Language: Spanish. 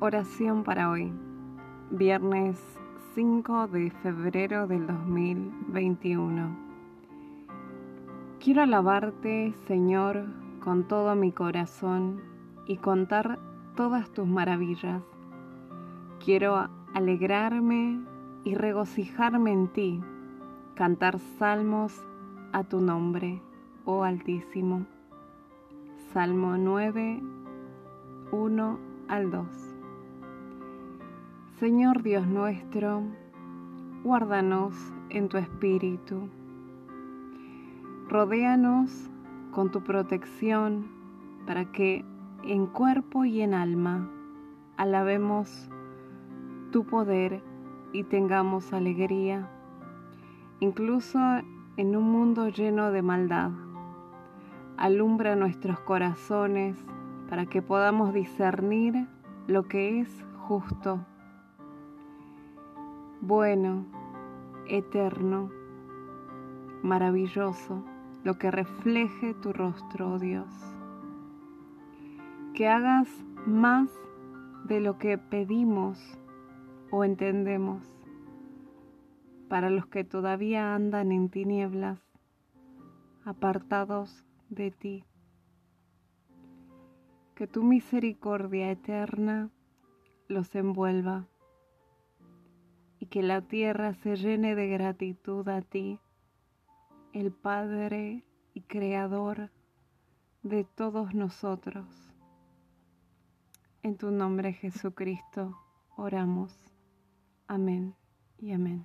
Oración para hoy, viernes 5 de febrero del 2021. Quiero alabarte, Señor, con todo mi corazón y contar todas tus maravillas. Quiero alegrarme y regocijarme en ti, cantar salmos a tu nombre, oh Altísimo. Salmo 9, 1 al 2. Señor Dios nuestro, guárdanos en tu espíritu. Rodéanos con tu protección para que en cuerpo y en alma alabemos tu poder y tengamos alegría, incluso en un mundo lleno de maldad. Alumbra nuestros corazones para que podamos discernir lo que es justo bueno, eterno, maravilloso, lo que refleje tu rostro, oh Dios. Que hagas más de lo que pedimos o entendemos para los que todavía andan en tinieblas, apartados de ti. Que tu misericordia eterna los envuelva que la tierra se llene de gratitud a ti, el Padre y Creador de todos nosotros. En tu nombre Jesucristo oramos. Amén y amén.